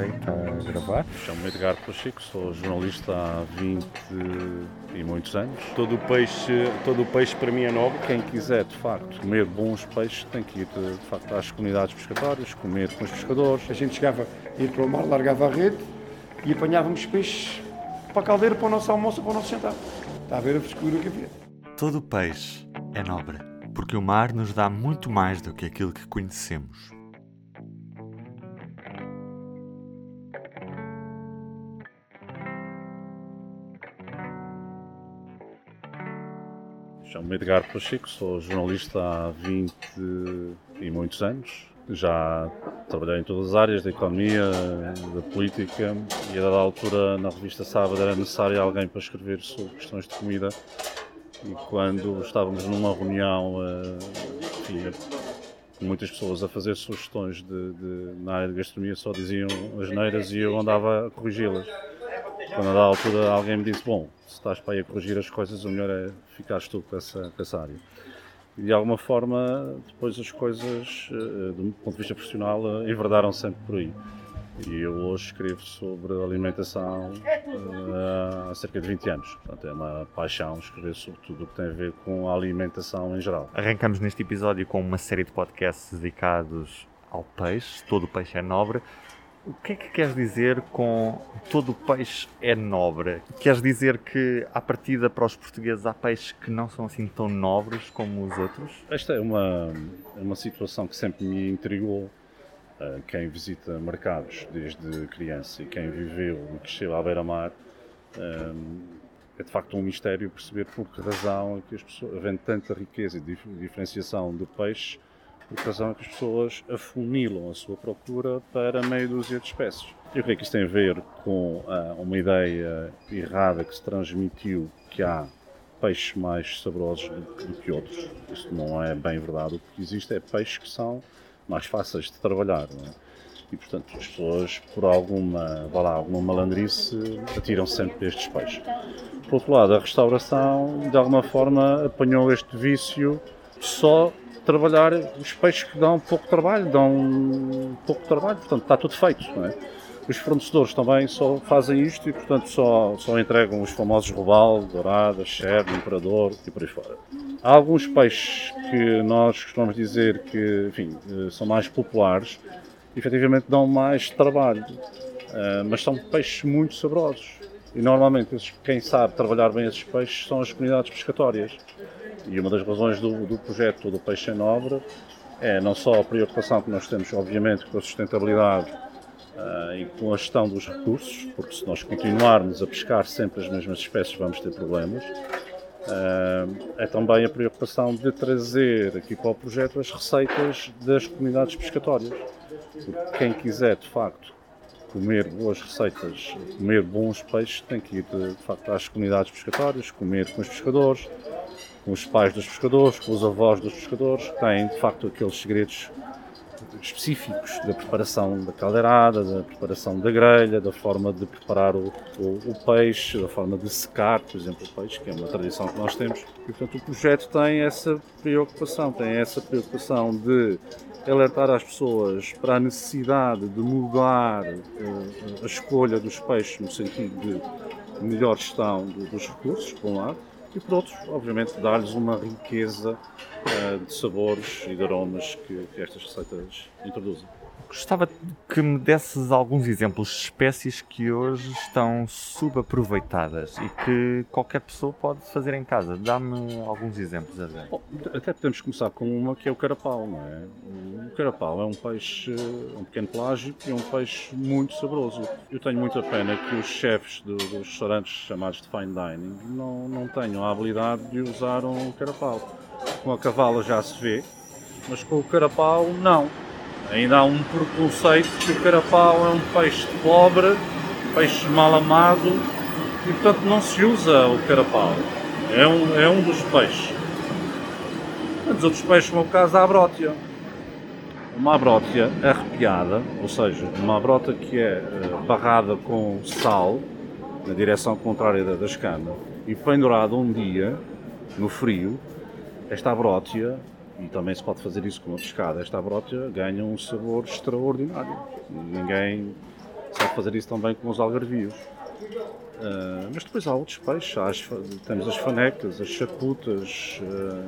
Ok, está a gravar. Chamo-me Edgar Pacheco, sou jornalista há 20 e muitos anos. Todo o peixe, todo o peixe para mim é nobre. Quem quiser, de facto, comer bons peixes tem que ir, de facto, às comunidades pescatórias, comer com os pescadores. A gente chegava, ia para o mar, largava a rede e apanhávamos peixes para a caldeira, para o nosso almoço, para o nosso jantar. Está a ver a frescura que havia. Todo o peixe é nobre, porque o mar nos dá muito mais do que aquilo que conhecemos. Chamo-me Edgar Pacheco, sou jornalista há 20 e muitos anos. Já trabalhei em todas as áreas, da economia, da política, e a dada altura na revista Sábado era necessário alguém para escrever sobre questões de comida. E quando estávamos numa reunião, eh, enfim, com muitas pessoas a fazer sugestões de, de, na área de gastronomia, só diziam as neiras e eu andava a corrigi-las. Quando a altura alguém me disse, bom, se estás para aí a corrigir as coisas, o melhor é ficares tu com essa, com essa área. E de alguma forma, depois as coisas, eh, do ponto de vista profissional, eh, enverdaram sempre por aí. E eu hoje escrevo sobre alimentação uh, há cerca de 20 anos. Portanto, é uma paixão escrever sobre tudo o que tem a ver com a alimentação em geral. Arrancamos neste episódio com uma série de podcasts dedicados ao peixe. Todo o peixe é nobre. O que é que queres dizer com todo o peixe é nobre? Queres dizer que, à partida, para os portugueses, há peixes que não são assim tão nobres como os outros? Esta é uma, é uma situação que sempre me intrigou. Uh, quem visita mercados desde criança e quem viveu e cresceu à beira-mar, um, é de facto um mistério perceber por que razão é que as pessoas, havendo tanta riqueza e dif diferenciação de peixes, por razão é que as pessoas afunilam a sua procura para meia dúzia de espécies. Eu creio que isso tem a ver com uh, uma ideia errada que se transmitiu que há peixes mais saborosos do, do que outros. Isso não é bem verdade. O que existe é peixes que são mais fáceis de trabalhar. É? E, portanto, as pessoas, por alguma, vá lá, alguma malandrice, atiram sempre estes peixes. Por outro lado, a restauração, de alguma forma, apanhou este vício só trabalhar os peixes que dão pouco trabalho, dão pouco trabalho, portanto, está tudo feito, é? Os fornecedores também só fazem isto e, portanto, só, só entregam os famosos robalo, dourada, cherno, imperador e por aí fora. Há alguns peixes que nós costumamos dizer que, enfim, eh, são mais populares, efetivamente dão mais trabalho, eh, mas são peixes muito saborosos. E normalmente quem sabe trabalhar bem esses peixes são as comunidades pescatórias. E uma das razões do, do projeto do Peixe Nobre é não só a preocupação que nós temos, obviamente, com a sustentabilidade uh, e com a gestão dos recursos, porque se nós continuarmos a pescar sempre as mesmas espécies vamos ter problemas, Uh, é também a preocupação de trazer aqui para o projeto as receitas das comunidades pescatórias. Porque quem quiser, de facto, comer boas receitas, comer bons peixes, tem que ir, de, de facto, às comunidades pescatórias, comer com os pescadores, com os pais dos pescadores, com os avós dos pescadores, que têm, de facto, aqueles segredos específicos da preparação da caldeirada, da preparação da grelha, da forma de preparar o, o, o, peixe, da forma de secar, por exemplo, o peixe, que é uma tradição que nós temos. E, portanto, o projeto tem essa preocupação, tem essa preocupação de alertar as pessoas para a necessidade de mudar uh, a escolha dos peixes no sentido de melhor gestão dos recursos, por um lado, e por outros, obviamente, dar-lhes uma riqueza uh, de sabores e de aromas que, que estas receitas introduzem. Gostava que me desses alguns exemplos de espécies que hoje estão subaproveitadas e que qualquer pessoa pode fazer em casa. Dá-me alguns exemplos, Adriano. Bom, até podemos começar com uma que é o carapau, não é? O carapau é um peixe, um pequeno plágio e um peixe muito saboroso. Eu tenho muita pena que os chefes do, dos restaurantes chamados de fine dining não, não tenham a habilidade de usar um carapau. Com a cavala já se vê, mas com o carapau não Ainda há um preconceito que o carapau é um peixe pobre, peixe mal amado e portanto não se usa o carapau. É um, é um dos peixes. Os outros peixes, como é o caso da abrótia. Uma abrótia arrepiada, ou seja, uma abrota que é eh, barrada com sal na direção contrária da escama e pendurada um dia no frio, esta abrótia e também se pode fazer isso com a pescada. Esta abrótia ganha um sabor extraordinário. Ninguém fazer isso também com os algarvios. Uh, mas depois há outros peixes, há as, temos as fanecas, as chaputas, uh,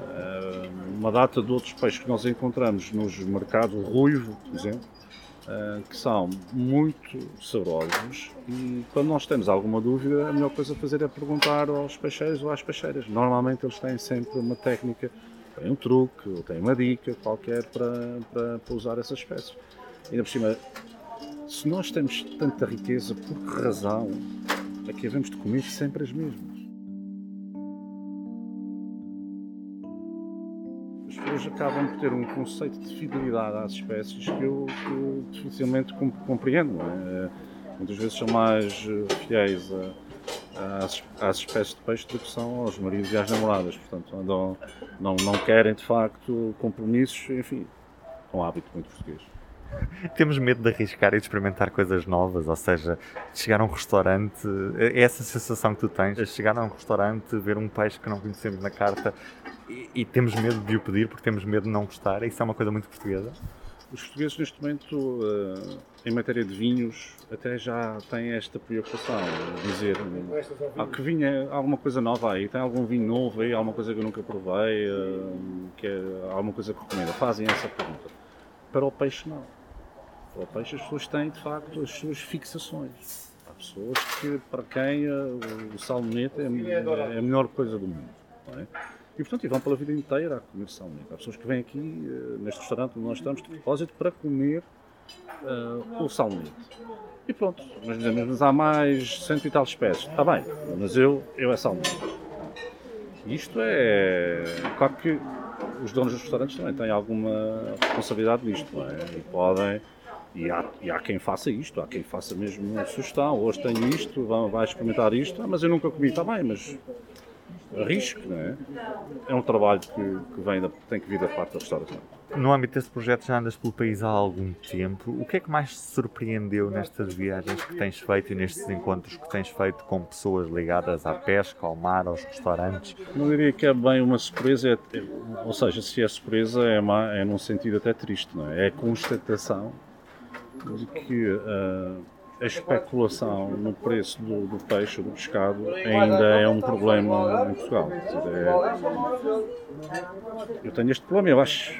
uh, uma data de outros peixes que nós encontramos nos mercados, ruivo, por exemplo, que são muito saborosos e quando nós temos alguma dúvida, a melhor coisa a fazer é perguntar aos peixeiros ou às peixeiras. Normalmente eles têm sempre uma técnica, têm um truque ou têm uma dica qualquer para, para, para usar essas espécies. Ainda por cima, se nós temos tanta riqueza, por que razão é que havemos de comer sempre as mesmas? As pessoas acabam por ter um conceito de fidelidade às espécies que eu, que eu dificilmente compreendo. É? Muitas vezes são mais eh, fiéis a, às, às, espécies de peixe do que são aos maridos e às namoradas. Portanto, não, não, não querem de facto compromissos, enfim, é um hábito muito português. Temos medo de arriscar e de experimentar coisas novas, ou seja, chegar a um restaurante, é essa sensação que tu tens, de chegar a um restaurante, ver um peixe que não conhecemos na carta e, e temos medo de o pedir porque temos medo de não gostar, isso é uma coisa muito portuguesa? Os portugueses neste momento, eh, em matéria de vinhos, até já têm esta preocupação, dizer ah, que vinho é alguma coisa nova aí, tem algum vinho novo aí, alguma coisa que eu nunca provei, eh, que é alguma coisa que recomenda. Fazem essa pergunta. Para o peixe não para o peixe as pessoas têm de facto as suas fixações. Há pessoas que, para quem o salmonete é, é, a melhor coisa do mundo. E portanto, e vão pela vida inteira a comer salmonete. Há pessoas que vêm aqui, uh, neste restaurante onde nós estamos, de propósito para comer uh, o salmonete. E pronto, mas, mas há mais cento e tal espécies. Está bem, mas eu, eu é salmonete. Isto é. Claro que os donos dos restaurantes também têm alguma responsabilidade nisto, não é? E podem e há, e há quem faça isto, há quem faça mesmo uma sugestão. Hoje tenho isto, vai experimentar isto, ah, mas eu nunca comi, está bem, mas arrisco, não é? É um trabalho que, que vem da, tem que vir da parte da restauração. No âmbito desse projeto já andas pelo país há algum tempo. O que é que mais te surpreendeu nestas viagens que tens feito e nestes encontros que tens feito com pessoas ligadas à pesca, ao mar, aos restaurantes? Não diria que é bem uma surpresa, é, é, ou seja, se é surpresa é, má, é num sentido até triste, não é? É a constatação de que uh, a especulação no preço do, do, peixe, do pescado, ainda é um problema em Portugal. É... Eu tenho este problema, eu acho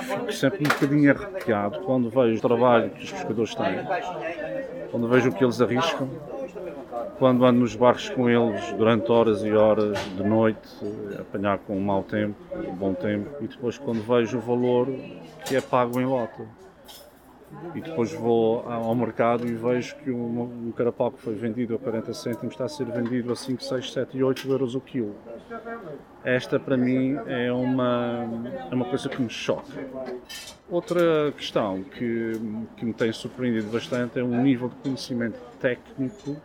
fico sempre um bocadinho arrepiado quando vejo o trabalho que os pescadores têm, quando vejo o que eles arriscam, quando ando nos barcos com eles durante horas e horas de noite, apanhar com um mau tempo, um bom tempo, e depois quando vejo o valor que é pago em lota e depois vou ao mercado e vejo que um, um carapau que foi vendido a 40 cêntimos está a ser vendido a 5, 6, 7 e 8 euros o quilo. Esta para mim é uma, é uma coisa que me choca. Outra questão que, que me tem surpreendido bastante é o nível de conhecimento técnico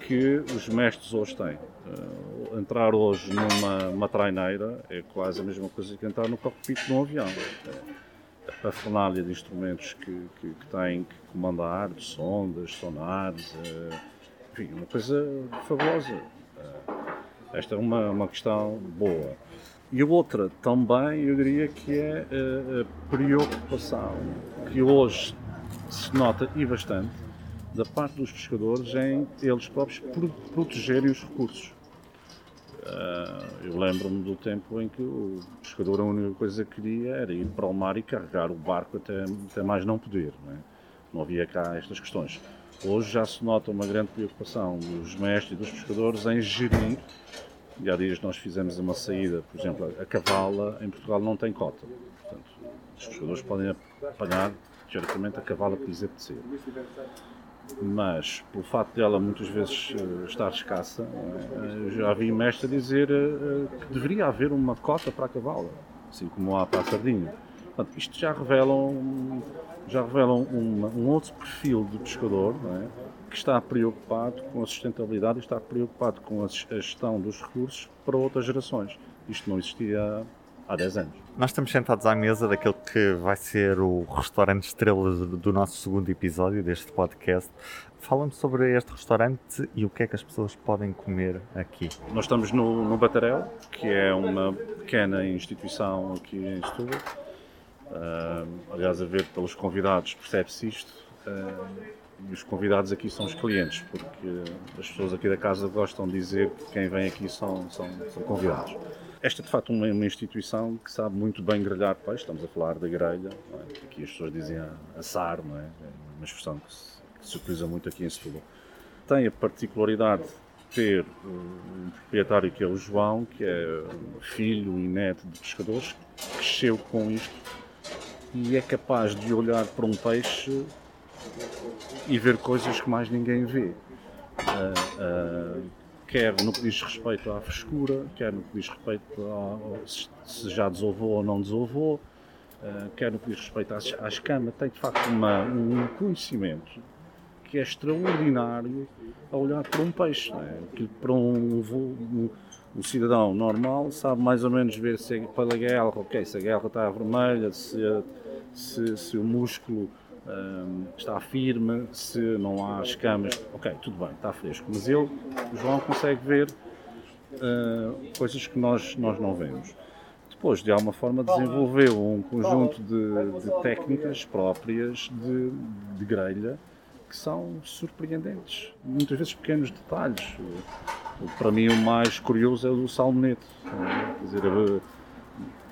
que os mestres hoje têm. Uh, entrar hoje numa traineira é quase a mesma coisa que entrar no cockpit de um avião. Uh, a fornalha de instrumentos que, que, que têm que comandar, de sondas, sonares, uh, enfim, uma coisa fabulosa. Uh, esta é uma, uma questão boa. E a outra também, eu diria que é a, a preocupação que hoje se nota e bastante da parte dos pescadores em eles próprios protegerem os recursos. Uh, eu lembro-me do tempo em que o pescador a única coisa que queria era ir para o mar e carregar o barco até, até mais não poder. Não, é? não havia cá estas questões. Hoje já se nota uma grande preocupação dos mestres e dos pescadores em gerir. E há dias nós fizemos uma saída, por exemplo, a cavala em Portugal não tem cota. Portanto, os pescadores podem apanhar diretamente a cavala que lhes apetecer mas pelo facto dela muitas vezes uh, estar escassa, uh, já vi mestre dizer uh, que deveria haver uma cota para a cavala, assim como há para a sardinha. Portanto, isto já revela um, já revela um, um outro perfil de pescador é? que está preocupado com a sustentabilidade e está preocupado com a gestão dos recursos para outras gerações. Isto não existia há 10 anos. Nós estamos sentados à mesa daquele que vai ser o restaurante estrela do nosso segundo episódio deste podcast. Fala-me sobre este restaurante e o que é que as pessoas podem comer aqui. Nós estamos no, no Batarel, que é uma pequena instituição aqui em Setúbal. Uh, aliás, a ver pelos convidados percebe-se isto. Uh, e os convidados aqui são os clientes, porque as pessoas aqui da casa gostam de dizer que quem vem aqui são, são, são convidados. Esta é de facto uma, uma, instituição que sabe muito bem grelhar peixe, estamos a falar da grelha, é? aqui as pessoas dizem assar, não é? é uma expressão que se, que se utiliza muito aqui em Setúbal. Tem a particularidade de ter um proprietário que é o João, que é filho e neto de pescadores, que cresceu com isto e é capaz de olhar para um peixe e ver coisas que mais ninguém vê. Uh, uh, quer no que diz respeito à frescura, quer no que diz respeito ao, se já desovou ou não desovou, uh, quer no que diz respeito à, escama, tem de facto uma, um conhecimento que é extraordinário a olhar para um peixe. É? Que para um, um, um, cidadão normal sabe mais ou menos ver se é pela guerra, ok, se a guerra está vermelha, se, se, se o músculo está firme, se não há escamas, ok, tudo bem, está fresco. Mas ele, o João, consegue ver uh, coisas que nós, nós não vemos. Depois, de alguma forma, desenvolveu um conjunto de, de técnicas próprias de, de grelha que são surpreendentes. Muitas vezes pequenos detalhes. Para mim, o mais curioso é o do salmonete. Quer dizer,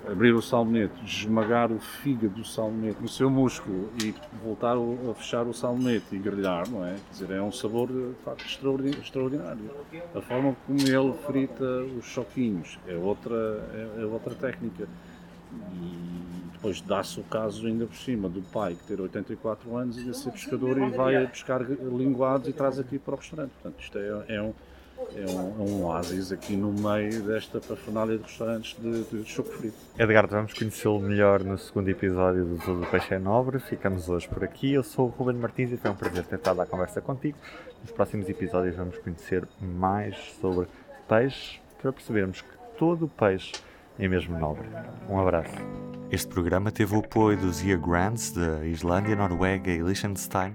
abrir o salmonete, esmagar o fígado do salmonete no seu músculo e voltar a fechar o salmonete e grelhar, não é? Quer dizer, é um sabor de facto extraordinário. A forma como ele frita os choquinhos é outra, é, é outra técnica. E depois dá-se o caso ainda por cima do pai que ter 84 anos e de ser pescador e vai pescar linguados e traz aqui para o restaurante. Portanto, isto é, é um é um, é um oásis aqui no meio desta parafernália de restaurantes de, de choco frito. Edgar, vamos conhecê-lo melhor no segundo episódio do Todo o Peixe é Nobre. Ficamos hoje por aqui. Eu sou o Ruben Martins e foi um prazer ter estado à conversa contigo. Nos próximos episódios vamos conhecer mais sobre peixe para percebermos que todo o peixe é mesmo nobre. Um abraço. Este programa teve o apoio dos Year Grants da Islândia, Noruega e Liechtenstein.